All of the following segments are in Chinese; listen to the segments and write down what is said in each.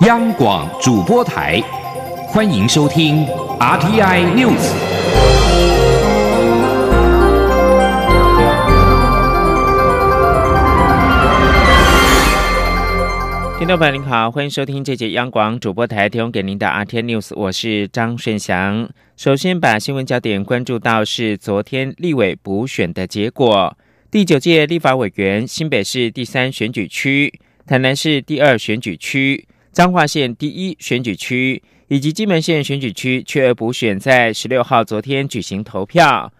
央广主播台，欢迎收听 RTI News。听众朋友您好，欢迎收听这节央广主播台提供给您的 RTI News，我是张顺祥。首先把新闻焦点关注到是昨天立委补选的结果，第九届立法委员新北市第三选举区、台南市第二选举区。彰化县第一选举区以及金门县选举区缺额补选在十六号昨天举行投票，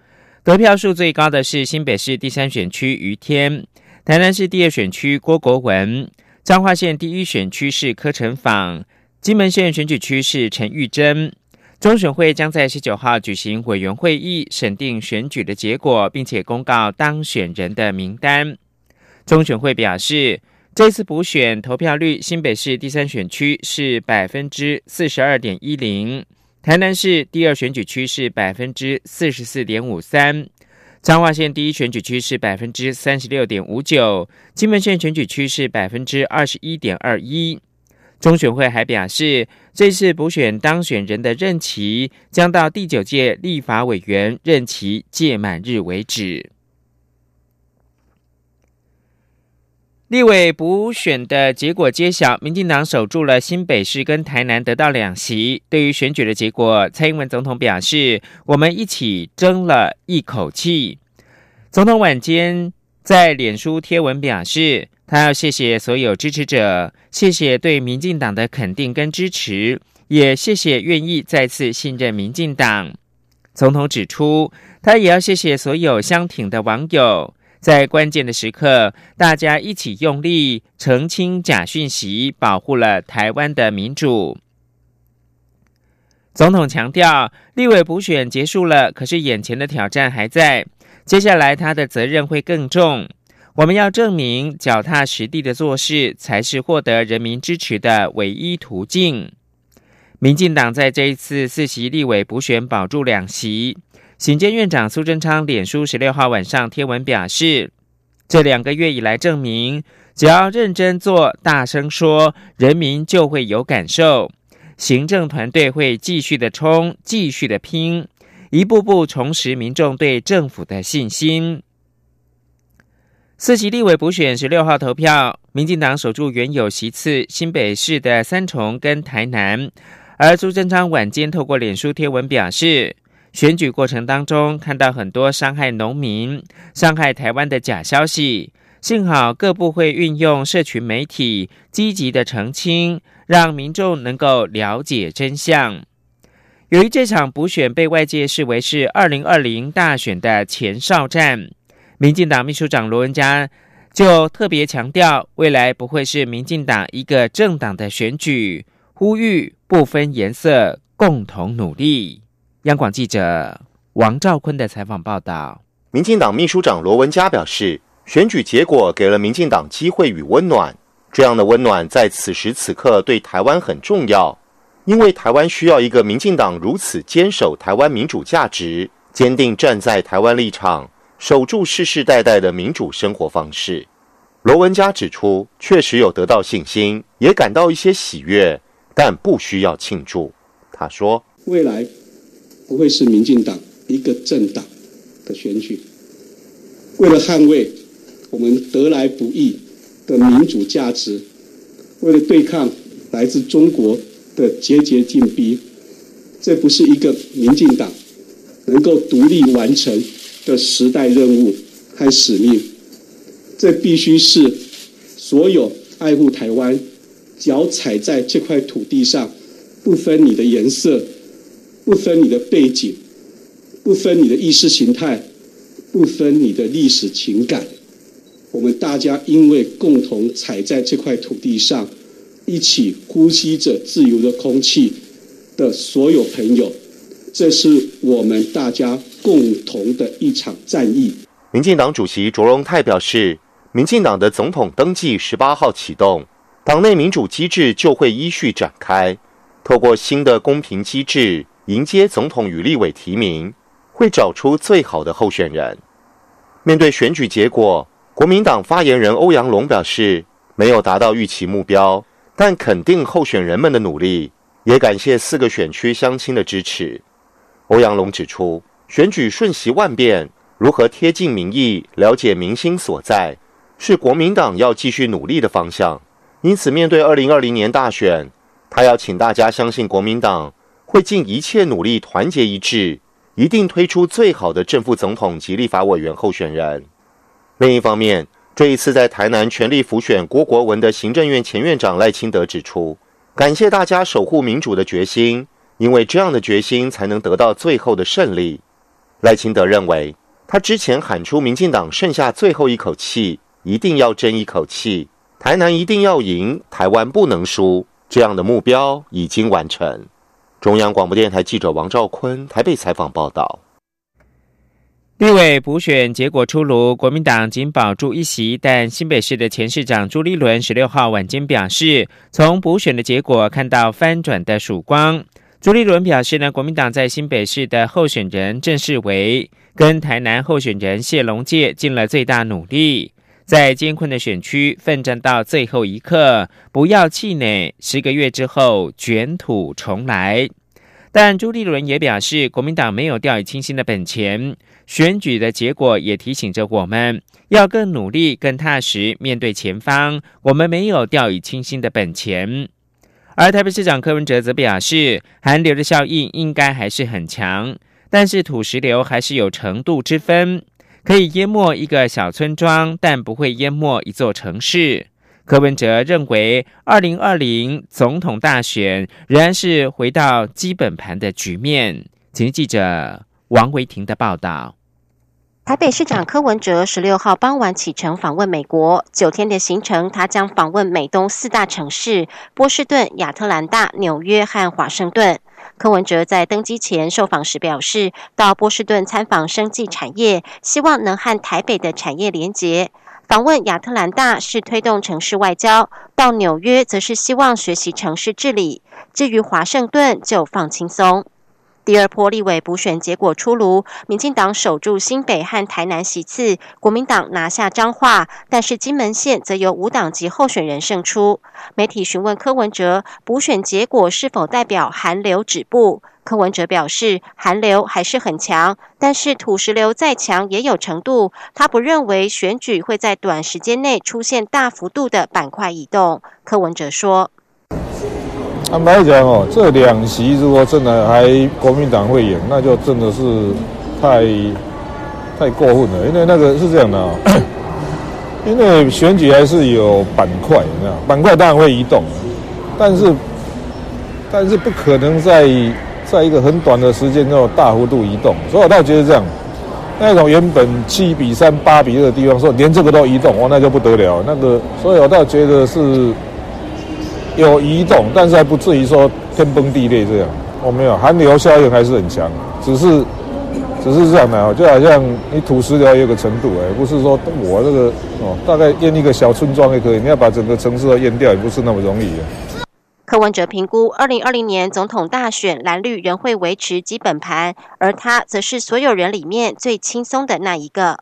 得票数最高的是新北市第三选区于天，台南市第二选区郭国文，彰化县第一选区是柯成访，金门县选举区是陈玉珍。中选会将在十九号举行委员会议，审定选举的结果，并且公告当选人的名单。中选会表示。这次补选投票率，新北市第三选区是百分之四十二点一零，台南市第二选举区是百分之四十四点五三，彰化县第一选举区是百分之三十六点五九，金门县选举区是百分之二十一点二一。中选会还表示，这次补选当选人的任期将到第九届立法委员任期届满日为止。立委补选的结果揭晓，民进党守住了新北市跟台南，得到两席。对于选举的结果，蔡英文总统表示：“我们一起争了一口气。”总统晚间在脸书贴文表示，他要谢谢所有支持者，谢谢对民进党的肯定跟支持，也谢谢愿意再次信任民进党。总统指出，他也要谢谢所有相挺的网友。在关键的时刻，大家一起用力澄清假讯息，保护了台湾的民主。总统强调，立委补选结束了，可是眼前的挑战还在，接下来他的责任会更重。我们要证明，脚踏实地的做事才是获得人民支持的唯一途径。民进党在这一次四席立委补选保住两席。行监院长苏贞昌脸书十六号晚上贴文表示，这两个月以来证明，只要认真做、大声说，人民就会有感受。行政团队会继续的冲、继续的拼，一步步重拾民众对政府的信心。四席立委补选十六号投票，民进党守住原有席次，新北市的三重跟台南，而苏贞昌晚间透过脸书贴文表示。选举过程当中，看到很多伤害农民、伤害台湾的假消息，幸好各部会运用社群媒体积极的澄清，让民众能够了解真相。由于这场补选被外界视为是二零二零大选的前哨战，民进党秘书长罗文嘉就特别强调，未来不会是民进党一个政党的选举，呼吁不分颜色，共同努力。央广记者王兆坤的采访报道：民进党秘书长罗文嘉表示，选举结果给了民进党机会与温暖，这样的温暖在此时此刻对台湾很重要，因为台湾需要一个民进党如此坚守台湾民主价值、坚定站在台湾立场、守住世世代代的民主生活方式。罗文嘉指出，确实有得到信心，也感到一些喜悦，但不需要庆祝。他说：“未来。”不会是民进党一个政党的选举。为了捍卫我们得来不易的民主价值，为了对抗来自中国的节节进逼，这不是一个民进党能够独立完成的时代任务和使命。这必须是所有爱护台湾、脚踩在这块土地上，不分你的颜色。不分你的背景，不分你的意识形态，不分你的历史情感，我们大家因为共同踩在这块土地上，一起呼吸着自由的空气的所有朋友，这是我们大家共同的一场战役。民进党主席卓荣泰表示，民进党的总统登记十八号启动，党内民主机制就会依序展开，透过新的公平机制。迎接总统与立委提名，会找出最好的候选人。面对选举结果，国民党发言人欧阳龙表示，没有达到预期目标，但肯定候选人们的努力，也感谢四个选区乡亲的支持。欧阳龙指出，选举瞬息万变，如何贴近民意、了解民心所在，是国民党要继续努力的方向。因此，面对二零二零年大选，他要请大家相信国民党会尽一切努力，团结一致，一定推出最好的正副总统及立法委员候选人。另一方面，这一次在台南全力辅选郭国文的行政院前院长赖清德指出，感谢大家守护民主的决心，因为这样的决心才能得到最后的胜利。赖清德认为，他之前喊出民进党剩下最后一口气，一定要争一口气。台南一定要赢，台湾不能输，这样的目标已经完成。中央广播电台记者王兆坤台北采访报道。立委补选结果出炉，国民党仅保住一席，但新北市的前市长朱立伦十六号晚间表示，从补选的结果看到翻转的曙光。朱立伦表示呢，国民党在新北市的候选人郑世维跟台南候选人谢龙介尽了最大努力。在艰困的选区奋战到最后一刻，不要气馁。十个月之后卷土重来。但朱立伦也表示，国民党没有掉以轻心的本钱。选举的结果也提醒着我们要更努力、更踏实面对前方。我们没有掉以轻心的本钱。而台北市长柯文哲则表示，寒流的效应应该还是很强，但是土石流还是有程度之分。可以淹没一个小村庄，但不会淹没一座城市。柯文哲认为，二零二零总统大选仍然是回到基本盘的局面。请记者王维婷的报道。台北市长柯文哲十六号傍晚启程访问美国，九天的行程，他将访问美东四大城市：波士顿、亚特兰大、纽约和华盛顿。柯文哲在登机前受访时表示，到波士顿参访生技产业，希望能和台北的产业连结；访问亚特兰大是推动城市外交；到纽约则是希望学习城市治理；至于华盛顿，就放轻松。第二波立委补选结果出炉，民进党守住新北和台南席次，国民党拿下彰化，但是金门县则由无党籍候选人胜出。媒体询问柯文哲，补选结果是否代表寒流止步？柯文哲表示，寒流还是很强，但是土石流再强也有程度。他不认为选举会在短时间内出现大幅度的板块移动。柯文哲说。坦白讲哦，这两席如果真的还国民党会赢，那就真的是太太过分了。因为那个是这样的啊，因为选举还是有板块，你知道，板块当然会移动，但是但是不可能在在一个很短的时间内大幅度移动。所以我倒觉得这样，那种原本七比三、八比二的地方，说连这个都移动，哇，那就不得了。那个，所以我倒觉得是。有移动，但是还不至于说天崩地裂这样。我没有寒流效应还是很强，只是只是这样的，就好像你土石流有个程度，哎，不是说我这个哦，大概淹一个小村庄也可以，你要把整个城市都淹掉，也不是那么容易。柯文哲评估，二零二零年总统大选蓝绿仍会维持基本盘，而他则是所有人里面最轻松的那一个。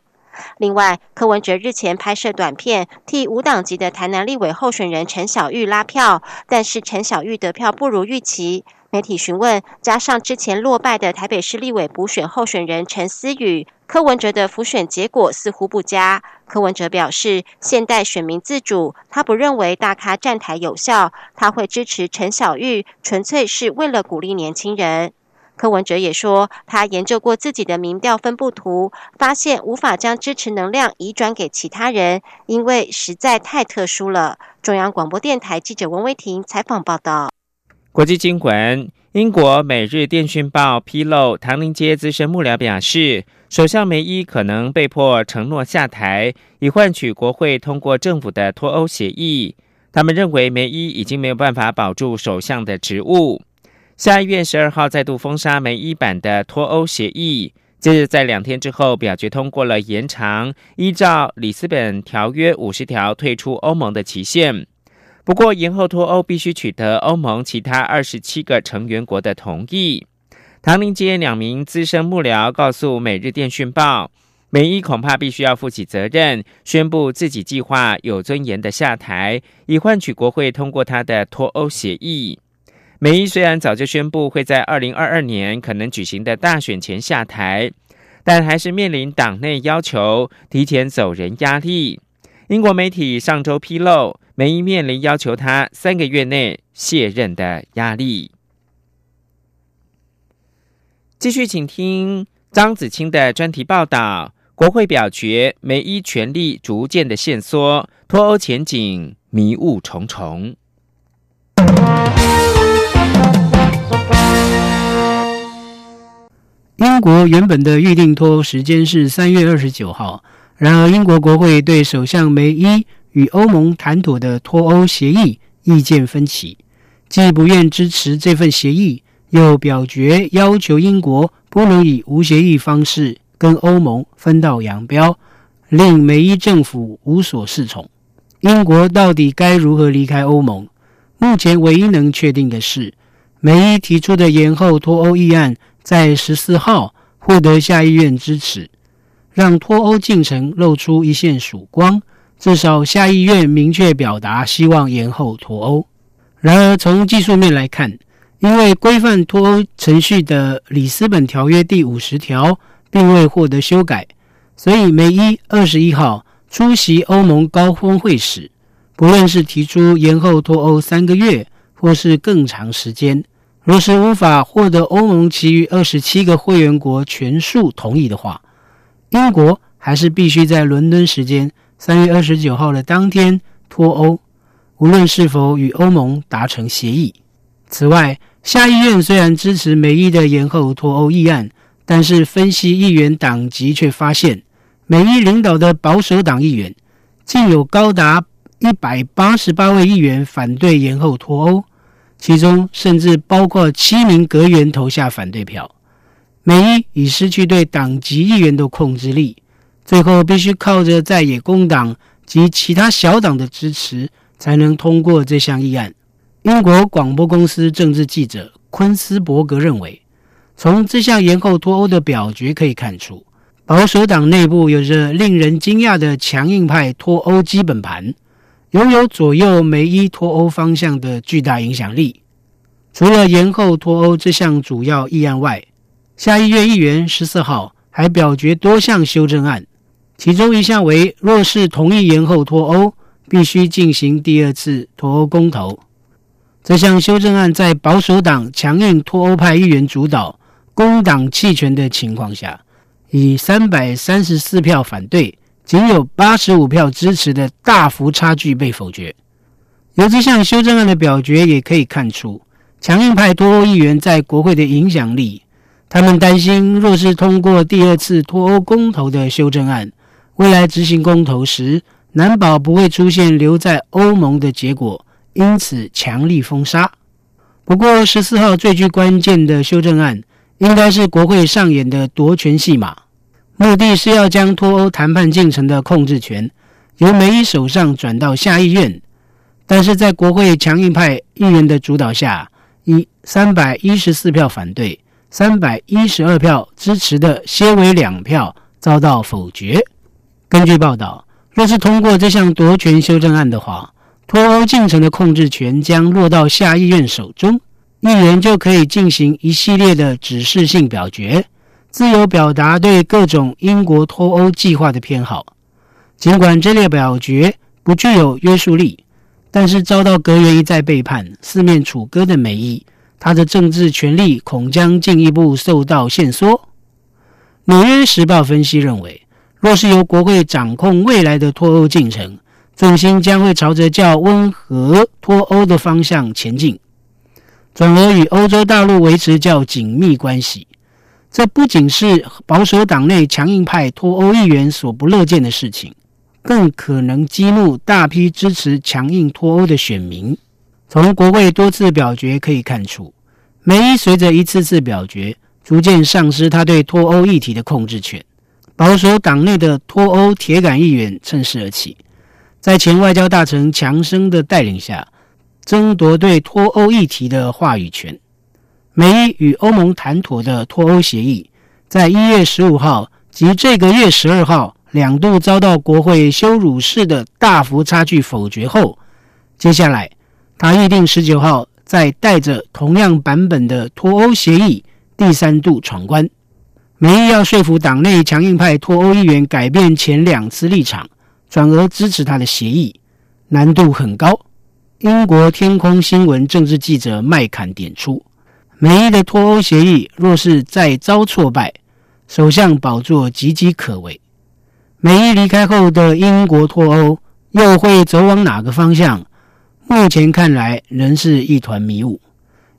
另外，柯文哲日前拍摄短片，替无党籍的台南立委候选人陈小玉拉票，但是陈小玉得票不如预期。媒体询问，加上之前落败的台北市立委补选候选人陈思宇，柯文哲的浮选结果似乎不佳。柯文哲表示，现代选民自主，他不认为大咖站台有效，他会支持陈小玉，纯粹是为了鼓励年轻人。柯文哲也说，他研究过自己的民调分布图，发现无法将支持能量移转给其他人，因为实在太特殊了。中央广播电台记者文威婷采访报道。国际新闻：英国《每日电讯报》披露，唐宁街资深幕僚表示，首相梅伊可能被迫承诺下台，以换取国会通过政府的脱欧协议。他们认为梅伊已经没有办法保住首相的职务。下议院十二号再度封杀梅伊版的脱欧协议，接着在两天之后表决通过了延长依照里斯本条约五十条退出欧盟的期限。不过，延后脱欧必须取得欧盟其他二十七个成员国的同意。唐宁街两名资深幕僚告诉《每日电讯报》，美伊恐怕必须要负起责任，宣布自己计划有尊严的下台，以换取国会通过他的脱欧协议。美伊虽然早就宣布会在二零二二年可能举行的大选前下台，但还是面临党内要求提前走人压力。英国媒体上周披露，梅伊面临要求他三个月内卸任的压力。继续，请听张子清的专题报道。国会表决，梅伊权力逐渐的限缩，脱欧前景迷雾重重。英国原本的预定脱欧时间是三月二十九号，然而英国国会对首相梅伊与欧盟谈妥的脱欧协议意见分歧，既不愿支持这份协议，又表决要求英国不能以无协议方式。跟欧盟分道扬镳，令美伊政府无所适从。英国到底该如何离开欧盟？目前唯一能确定的是，梅伊提出的延后脱欧议案在十四号获得下议院支持，让脱欧进程露出一线曙光。至少下议院明确表达希望延后脱欧。然而，从技术面来看，因为规范脱欧程序的里斯本条约第五十条。并未获得修改，所以梅伊二十一号出席欧盟高峰会时，不论是提出延后脱欧三个月，或是更长时间，若是无法获得欧盟其余二十七个会员国全数同意的话，英国还是必须在伦敦时间三月二十九号的当天脱欧，无论是否与欧盟达成协议。此外，下议院虽然支持梅伊的延后脱欧议案。但是，分析议员党籍却发现，美伊领导的保守党议员竟有高达一百八十八位议员反对延后脱欧，其中甚至包括七名阁员投下反对票。美伊已失去对党籍议员的控制力，最后必须靠着在野工党及其他小党的支持，才能通过这项议案。英国广播公司政治记者昆斯伯格认为。从这项延后脱欧的表决可以看出，保守党内部有着令人惊讶的强硬派脱欧基本盘，拥有左右梅伊脱欧方向的巨大影响力。除了延后脱欧这项主要议案外，下议院议员十四号还表决多项修正案，其中一项为若是同意延后脱欧，必须进行第二次脱欧公投。这项修正案在保守党强硬脱欧派议员主导。工党弃权的情况下，以三百三十四票反对，仅有八十五票支持的大幅差距被否决。由这项修正案的表决也可以看出，强硬派脱欧议员在国会的影响力。他们担心，若是通过第二次脱欧公投的修正案，未来执行公投时，难保不会出现留在欧盟的结果，因此强力封杀。不过，十四号最具关键的修正案。应该是国会上演的夺权戏码，目的是要将脱欧谈判进程的控制权由梅伊手上转到下议院。但是在国会强硬派议员的主导下，以三百一十四票反对、三百一十二票支持的些微两票遭到否决。根据报道，若是通过这项夺权修正案的话，脱欧进程的控制权将落到下议院手中。议员就可以进行一系列的指示性表决，自由表达对各种英国脱欧计划的偏好。尽管这列表决不具有约束力，但是遭到阁员一再背叛、四面楚歌的美意，他的政治权力恐将进一步受到限缩。纽约时报分析认为，若是由国会掌控未来的脱欧进程，重心将会朝着较温和脱欧的方向前进。转而与欧洲大陆维持较紧密关系，这不仅是保守党内强硬派脱欧议员所不乐见的事情，更可能激怒大批支持强硬脱欧的选民。从国会多次表决可以看出，梅伊随着一次次表决，逐渐丧失他对脱欧议题的控制权。保守党内的脱欧铁杆议员趁势而起，在前外交大臣强生的带领下。争夺对脱欧议题的话语权。美伊与欧盟谈妥的脱欧协议，在一月十五号及这个月十二号两度遭到国会羞辱式的大幅差距否决后，接下来他预定十九号再带着同样版本的脱欧协议第三度闯关。梅意要说服党内强硬派脱欧议员改变前两次立场，转而支持他的协议，难度很高。英国天空新闻政治记者麦坎点出，美意的脱欧协议若是再遭挫败，首相宝座岌岌可危。美意离开后的英国脱欧又会走往哪个方向？目前看来仍是一团迷雾。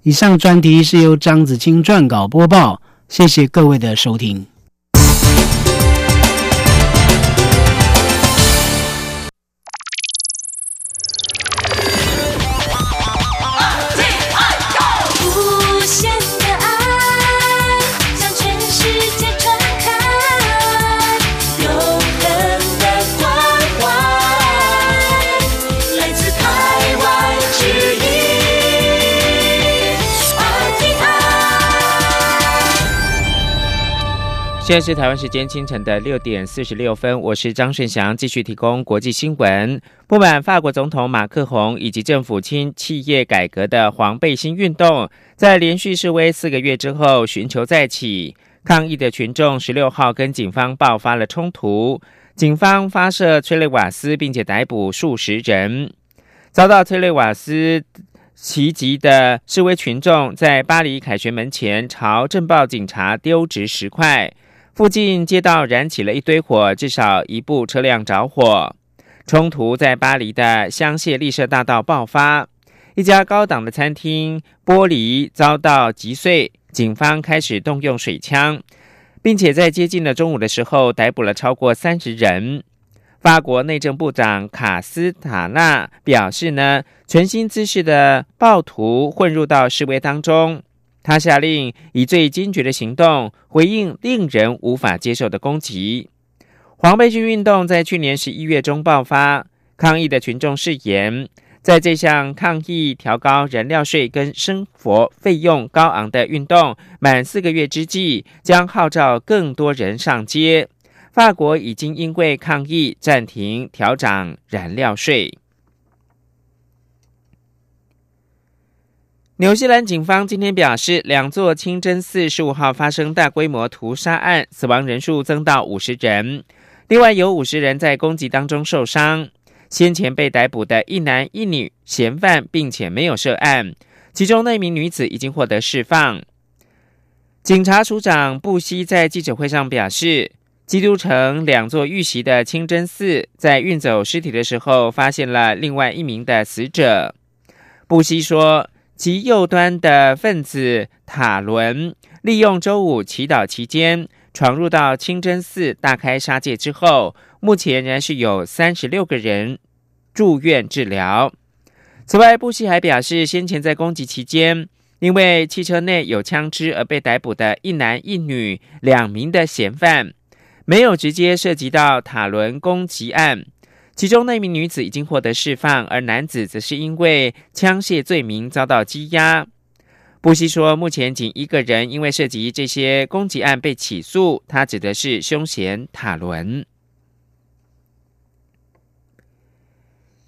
以上专题是由张子清撰稿播报，谢谢各位的收听。现在是台湾时间清晨的六点四十六分，我是张顺祥，继续提供国际新闻。不满法国总统马克宏以及政府亲企业改革的黄背心运动，在连续示威四个月之后，寻求再起。抗议的群众十六号跟警方爆发了冲突，警方发射催泪瓦斯，并且逮捕数十人。遭到催泪瓦斯袭击的示威群众，在巴黎凯旋门前朝镇暴警察丢掷石块。附近街道燃起了一堆火，至少一部车辆着火。冲突在巴黎的香榭丽舍大道爆发，一家高档的餐厅玻璃遭到击碎，警方开始动用水枪，并且在接近了中午的时候逮捕了超过三十人。法国内政部长卡斯塔纳表示呢，全新姿势的暴徒混入到示威当中。他下令以最坚决的行动回应令人无法接受的攻击。黄背心运动在去年十一月中爆发，抗议的群众誓言，在这项抗议调高燃料税跟生活费用高昂的运动满四个月之际，将号召更多人上街。法国已经因为抗议暂停调涨燃料税。纽西兰警方今天表示，两座清真寺十五号发生大规模屠杀案，死亡人数增到五十人，另外有五十人在攻击当中受伤。先前被逮捕的一男一女嫌犯，并且没有涉案，其中那名女子已经获得释放。警察署长布希在记者会上表示，基督城两座遇袭的清真寺在运走尸体的时候，发现了另外一名的死者。布希说。其右端的分子塔伦利用周五祈祷期间闯入到清真寺大开杀戒之后，目前仍然是有三十六个人住院治疗。此外，布希还表示，先前在攻击期间，因为汽车内有枪支而被逮捕的一男一女两名的嫌犯，没有直接涉及到塔伦攻击案。其中那名女子已经获得释放，而男子则是因为枪械罪名遭到羁押。布希说，目前仅一个人因为涉及这些攻击案被起诉，他指的是凶嫌塔伦。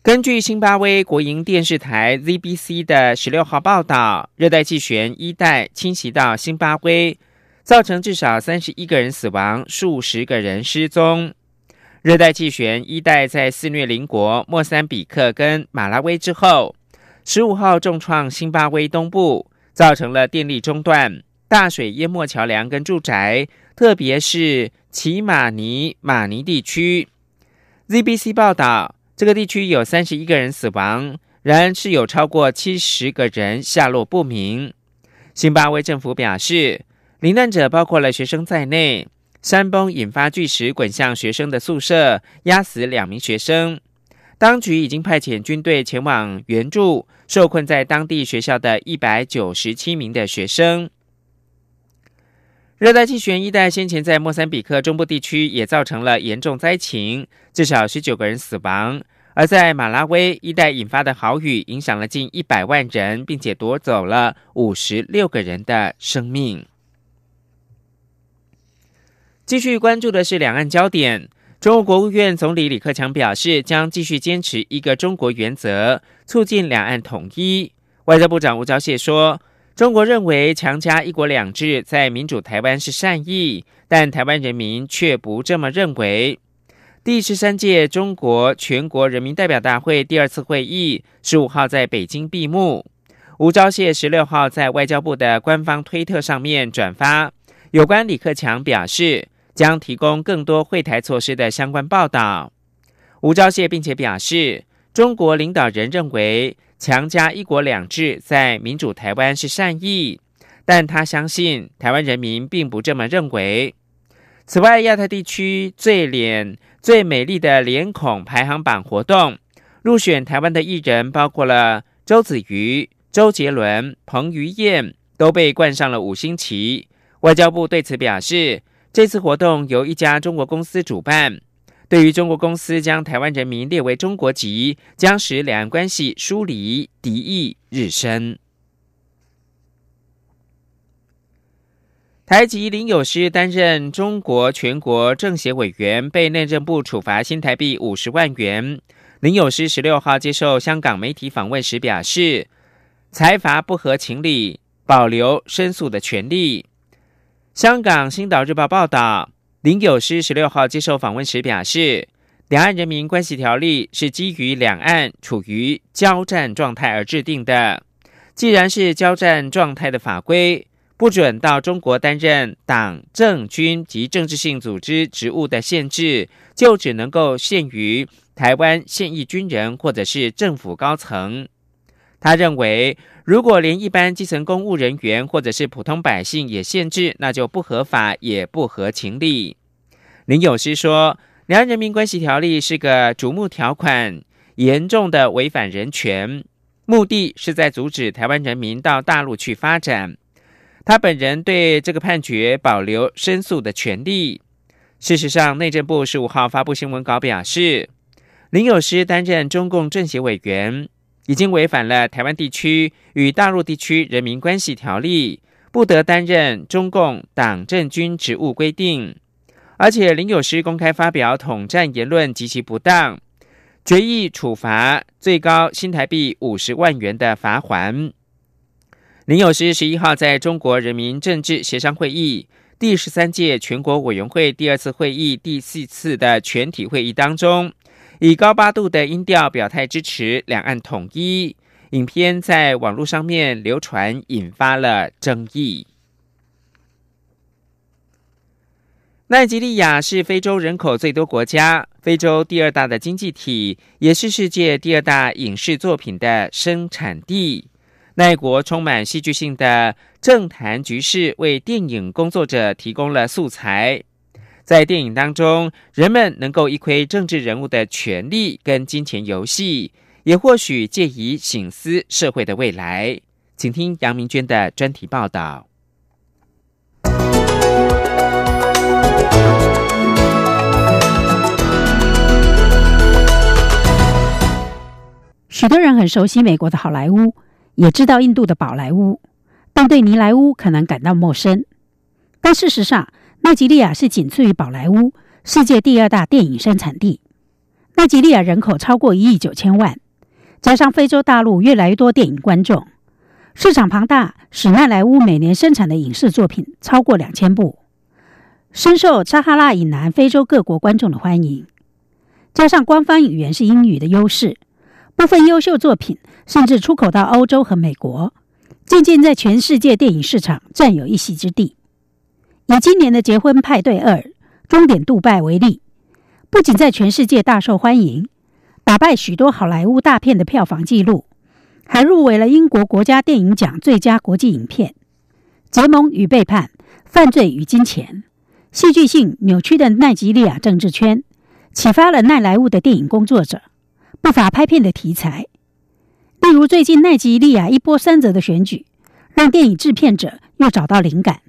根据新巴威国营电视台 ZBC 的十六号报道，热带气旋一代侵袭到新巴威，造成至少三十一个人死亡，数十个人失踪。热带气旋伊代在肆虐邻国莫桑比克跟马拉维之后，十五号重创新巴威东部，造成了电力中断、大水淹没桥梁跟住宅，特别是奇马尼马尼地区。ZBC 报道，这个地区有三十一个人死亡，然是有超过七十个人下落不明。新巴威政府表示，罹难者包括了学生在内。山崩引发巨石滚向学生的宿舍，压死两名学生。当局已经派遣军队前往援助受困在当地学校的一百九十七名的学生。热带气旋一带先前在莫桑比克中部地区也造成了严重灾情，至少十九个人死亡；而在马拉维一带引发的豪雨影响了近一百万人，并且夺走了五十六个人的生命。继续关注的是两岸焦点。中国国务院总理李克强表示，将继续坚持一个中国原则，促进两岸统一。外交部长吴钊燮说：“中国认为强加一国两制在民主台湾是善意，但台湾人民却不这么认为。”第十三届中国全国人民代表大会第二次会议十五号在北京闭幕。吴钊燮十六号在外交部的官方推特上面转发有关李克强表示。将提供更多会台措施的相关报道。吴钊燮并且表示，中国领导人认为强加一国两制在民主台湾是善意，但他相信台湾人民并不这么认为。此外，亚太地区最脸最美丽的脸孔排行榜活动入选台湾的艺人包括了周子瑜、周杰伦、彭于晏，都被冠上了五星旗。外交部对此表示。这次活动由一家中国公司主办，对于中国公司将台湾人民列为中国籍，将使两岸关系疏离、敌意日深。台籍林友师担任中国全国政协委员，被内政部处罚新台币五十万元。林友师十六号接受香港媒体访问时表示，财阀不合情理，保留申诉的权利。香港《星岛日报》报道，林有师十六号接受访问时表示，两岸人民关系条例是基于两岸处于交战状态而制定的。既然是交战状态的法规，不准到中国担任党政军及政治性组织职务的限制，就只能够限于台湾现役军人或者是政府高层。他认为。如果连一般基层公务人员或者是普通百姓也限制，那就不合法也不合情理。林有诗说，《两岸人民关系条例》是个瞩目条款，严重的违反人权，目的是在阻止台湾人民到大陆去发展。他本人对这个判决保留申诉的权利。事实上，内政部十五号发布新闻稿表示，林有诗担任中共政协委员。已经违反了台湾地区与大陆地区人民关系条例，不得担任中共党政军职务规定，而且林有师公开发表统战言论极其不当，决议处罚最高新台币五十万元的罚还。林有师十一号在中国人民政治协商会议第十三届全国委员会第二次会议第四次的全体会议当中。以高八度的音调表态支持两岸统一，影片在网络上面流传，引发了争议。奈及利亚是非洲人口最多国家，非洲第二大的经济体，也是世界第二大影视作品的生产地。奈国充满戏剧性的政坛局势，为电影工作者提供了素材。在电影当中，人们能够一窥政治人物的权力跟金钱游戏，也或许借以醒思社会的未来。请听杨明娟的专题报道。许多人很熟悉美国的好莱坞，也知道印度的宝莱坞，但对尼莱坞可能感到陌生。但事实上，奈及利亚是仅次于宝莱坞世界第二大电影生产地。奈及利亚人口超过一亿九千万，加上非洲大陆越来越多电影观众，市场庞大，使奈莱坞每年生产的影视作品超过两千部，深受撒哈拉以南非洲各国观众的欢迎。加上官方语言是英语的优势，部分优秀作品甚至出口到欧洲和美国，渐渐在全世界电影市场占有一席之地。以今年的《结婚派对二：终点杜拜》为例，不仅在全世界大受欢迎，打败许多好莱坞大片的票房纪录，还入围了英国国家电影奖最佳国际影片。结盟与背叛、犯罪与金钱，戏剧性扭曲的奈及利亚政治圈，启发了奈莱坞的电影工作者不乏拍片的题材。例如，最近奈及利亚一波三折的选举，让电影制片者又找到灵感。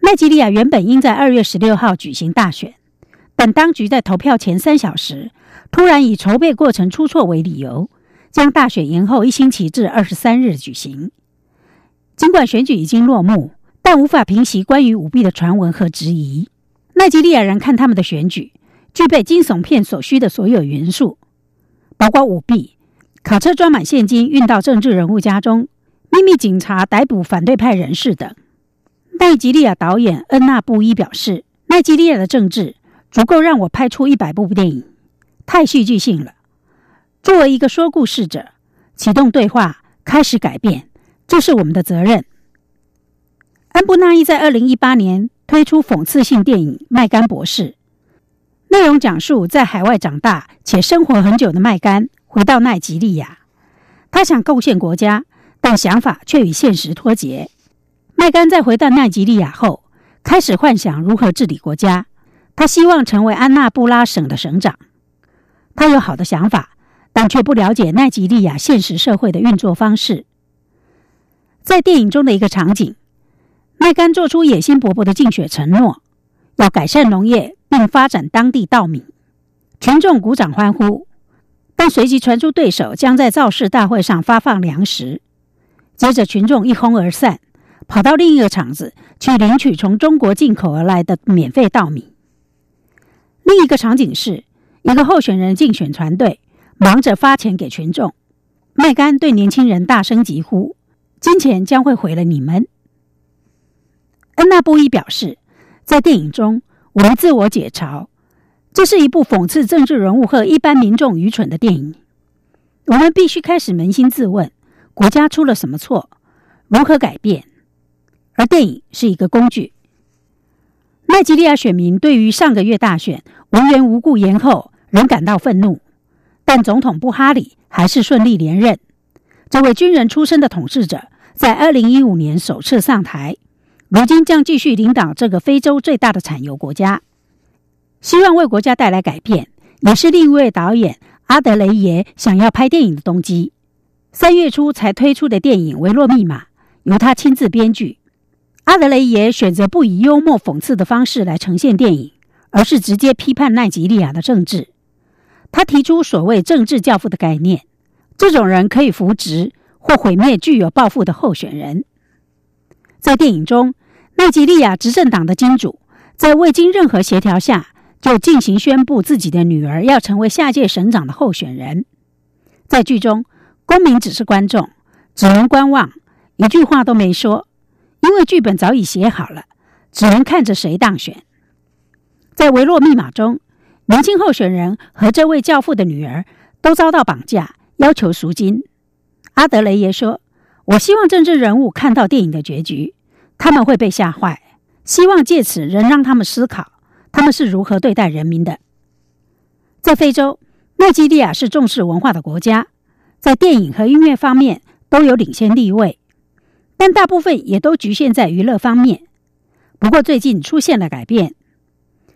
奈及利亚原本应在二月十六号举行大选，但当局在投票前三小时突然以筹备过程出错为理由，将大选延后一星期至二十三日举行。尽管选举已经落幕，但无法平息关于舞弊的传闻和质疑。奈及利亚人看他们的选举具备惊悚片所需的所有元素，包括舞弊、卡车装满现金运到政治人物家中、秘密警察逮捕反对派人士等。奈吉利亚导演恩纳布伊表示：“奈吉利亚的政治足够让我拍出一百部电影，太戏剧性了。作为一个说故事者，启动对话，开始改变，这是我们的责任。”安布纳伊在二零一八年推出讽刺性电影《麦甘博士》，内容讲述在海外长大且生活很久的麦甘回到奈吉利亚，他想构建国家，但想法却与现实脱节。麦甘在回到奈及利亚后，开始幻想如何治理国家。他希望成为安纳布拉省的省长。他有好的想法，但却不了解奈及利亚现实社会的运作方式。在电影中的一个场景。麦甘做出野心勃勃的竞选承诺，要改善农业并发展当地稻米，群众鼓掌欢呼。但随即传出对手将在造势大会上发放粮食，接着群众一哄而散，跑到另一个场子去领取从中国进口而来的免费稻米。另一个场景是一个候选人竞选团队忙着发钱给群众，麦甘对年轻人大声疾呼：“金钱将会毁了你们。”恩纳布伊表示，在电影中，我们自我解嘲，这是一部讽刺政治人物和一般民众愚蠢的电影。我们必须开始扪心自问：国家出了什么错？如何改变？而电影是一个工具。奈吉利亚选民对于上个月大选无缘无故延后仍感到愤怒，但总统布哈里还是顺利连任。这位军人出身的统治者在二零一五年首次上台。如今将继续领导这个非洲最大的产油国家，希望为国家带来改变，也是另一位导演阿德雷耶想要拍电影的动机。三月初才推出的电影《维洛密码》由他亲自编剧。阿德雷耶选择不以幽默讽刺的方式来呈现电影，而是直接批判奈及利亚的政治。他提出所谓“政治教父”的概念，这种人可以扶植或毁灭具有抱负的候选人。在电影中，奈及利亚执政党的金主在未经任何协调下就进行宣布自己的女儿要成为下届省长的候选人。在剧中，公民只是观众，只能观望，一句话都没说，因为剧本早已写好了，只能看着谁当选。在维洛密码中，年轻候选人和这位教父的女儿都遭到绑架，要求赎金。阿德雷耶说。我希望政治人物看到电影的结局，他们会被吓坏。希望借此仍让他们思考，他们是如何对待人民的。在非洲，奈及利亚是重视文化的国家，在电影和音乐方面都有领先地位，但大部分也都局限在娱乐方面。不过最近出现了改变，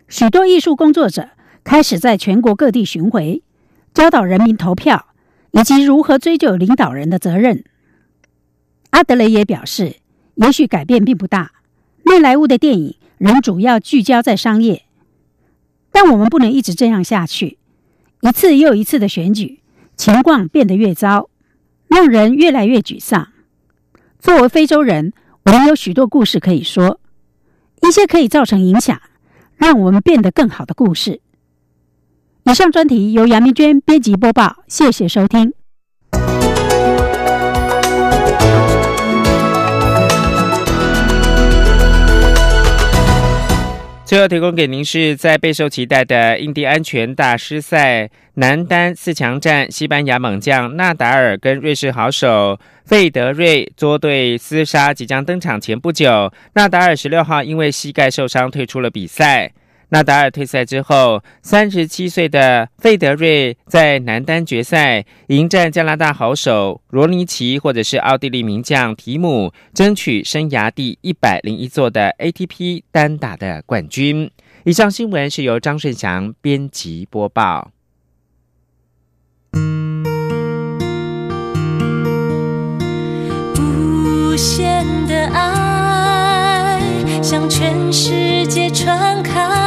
许多艺术工作者开始在全国各地巡回，教导人民投票以及如何追究领导人的责任。阿德雷也表示，也许改变并不大。内莱坞的电影仍主要聚焦在商业，但我们不能一直这样下去。一次又一次的选举，情况变得越糟，让人越来越沮丧。作为非洲人，我们有许多故事可以说，一些可以造成影响，让我们变得更好的故事。以上专题由杨明娟编辑播报，谢谢收听。最后提供给您是在备受期待的印第安全大师赛男单四强战，西班牙猛将纳达尔跟瑞士好手费德瑞作对厮杀，即将登场前不久，纳达尔十六号因为膝盖受伤退出了比赛。纳达尔退赛之后，三十七岁的费德瑞在男单决赛迎战加拿大好手罗尼奇，或者是奥地利名将提姆，争取生涯第一百零一座的 ATP 单打的冠军。以上新闻是由张顺祥编辑播报。无限的爱向全世界传开。